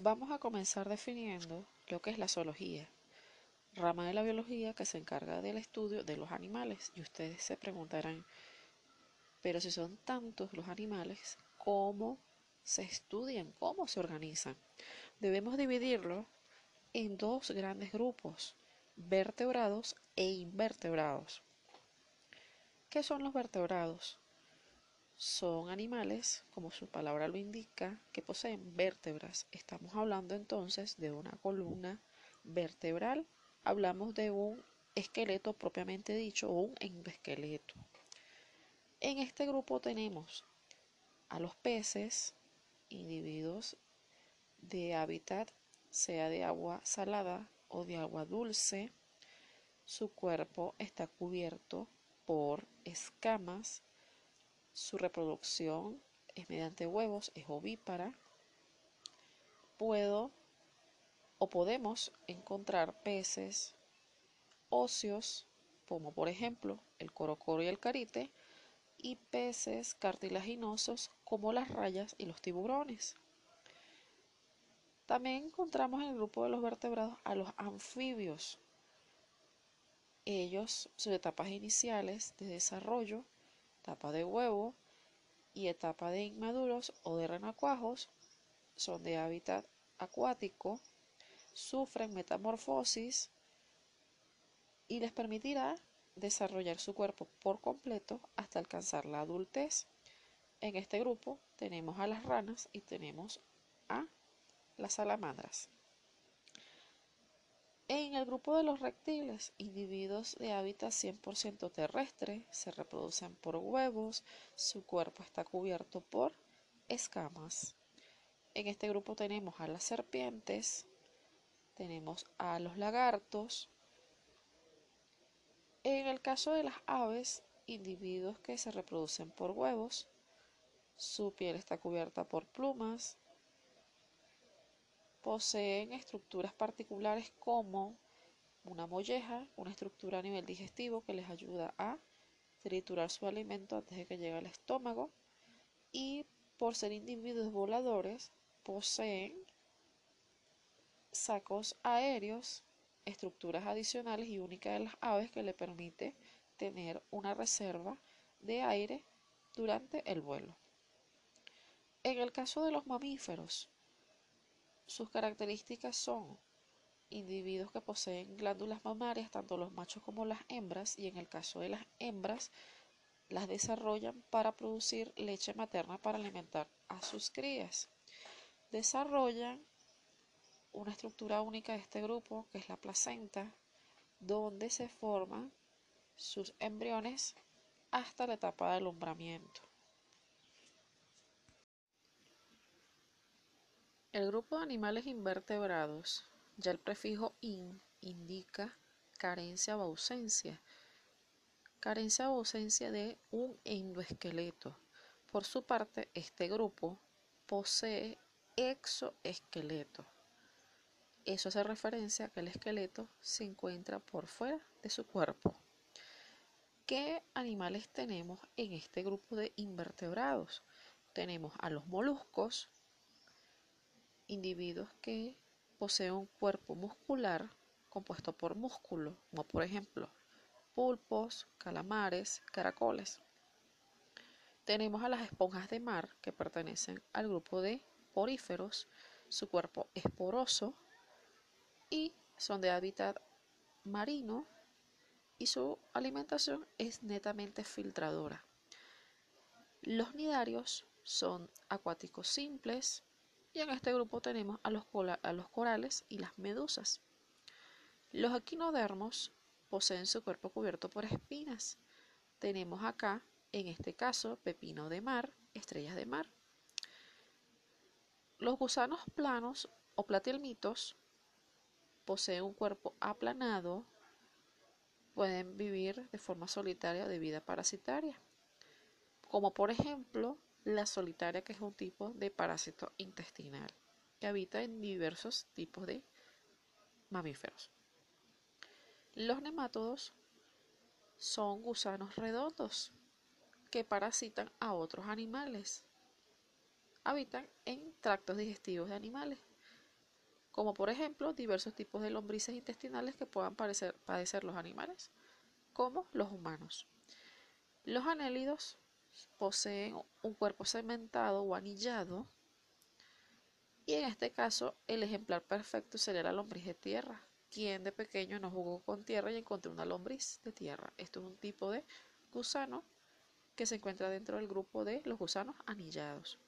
Vamos a comenzar definiendo lo que es la zoología, rama de la biología que se encarga del estudio de los animales. Y ustedes se preguntarán, pero si son tantos los animales, ¿cómo se estudian? ¿Cómo se organizan? Debemos dividirlo en dos grandes grupos, vertebrados e invertebrados. ¿Qué son los vertebrados? Son animales, como su palabra lo indica, que poseen vértebras. Estamos hablando entonces de una columna vertebral. Hablamos de un esqueleto propiamente dicho o un endoesqueleto. En este grupo tenemos a los peces, individuos de hábitat, sea de agua salada o de agua dulce. Su cuerpo está cubierto por escamas. Su reproducción es mediante huevos, es ovípara. Puedo o podemos encontrar peces óseos, como por ejemplo el corocoro y el carite, y peces cartilaginosos como las rayas y los tiburones. También encontramos en el grupo de los vertebrados a los anfibios. Ellos, sus etapas iniciales de desarrollo, etapa de huevo y etapa de inmaduros o de renacuajos, son de hábitat acuático, sufren metamorfosis y les permitirá desarrollar su cuerpo por completo hasta alcanzar la adultez. En este grupo tenemos a las ranas y tenemos a las salamandras. En el grupo de los reptiles, individuos de hábitat 100% terrestre, se reproducen por huevos, su cuerpo está cubierto por escamas. En este grupo tenemos a las serpientes, tenemos a los lagartos, en el caso de las aves, individuos que se reproducen por huevos, su piel está cubierta por plumas, poseen estructuras particulares como una molleja, una estructura a nivel digestivo que les ayuda a triturar su alimento antes de que llegue al estómago y por ser individuos voladores poseen sacos aéreos estructuras adicionales y únicas de las aves que le permite tener una reserva de aire durante el vuelo. En el caso de los mamíferos, sus características son individuos que poseen glándulas mamarias, tanto los machos como las hembras, y en el caso de las hembras, las desarrollan para producir leche materna para alimentar a sus crías. Desarrollan una estructura única de este grupo, que es la placenta, donde se forman sus embriones hasta la etapa de alumbramiento. El grupo de animales invertebrados, ya el prefijo in indica carencia o ausencia. Carencia o ausencia de un endoesqueleto. Por su parte, este grupo posee exoesqueleto. Eso hace referencia a que el esqueleto se encuentra por fuera de su cuerpo. ¿Qué animales tenemos en este grupo de invertebrados? Tenemos a los moluscos, individuos que poseen un cuerpo muscular compuesto por músculo, como por ejemplo pulpos, calamares, caracoles. Tenemos a las esponjas de mar que pertenecen al grupo de poríferos. Su cuerpo es poroso, y son de hábitat marino y su alimentación es netamente filtradora. Los nidarios son acuáticos simples y en este grupo tenemos a los, corales y las medusas. Los equinodermos poseen su cuerpo cubierto por espinas. Tenemos acá, en este caso, pepino de mar, estrellas de mar. Los gusanos planos o platelmitos poseen un cuerpo aplanado, pueden vivir de forma solitaria o de vida parasitaria, como por ejemplo la solitaria que es un tipo de parásito intestinal que habita en diversos tipos de mamíferos. Los nemátodos son gusanos redondos que parasitan a otros animales. Habitan en tractos digestivos de animales. como por ejemplo diversos tipos de lombrices intestinales que puedan padecer los animales, como los humanos. Los anélidos poseen un cuerpo cementado o anillado y en este caso el ejemplar perfecto sería la lombriz de tierra. Quien de pequeño no jugó con tierra y encontró una lombriz de tierra. Esto es un tipo de gusano que se encuentra dentro del grupo de los gusanos anillados.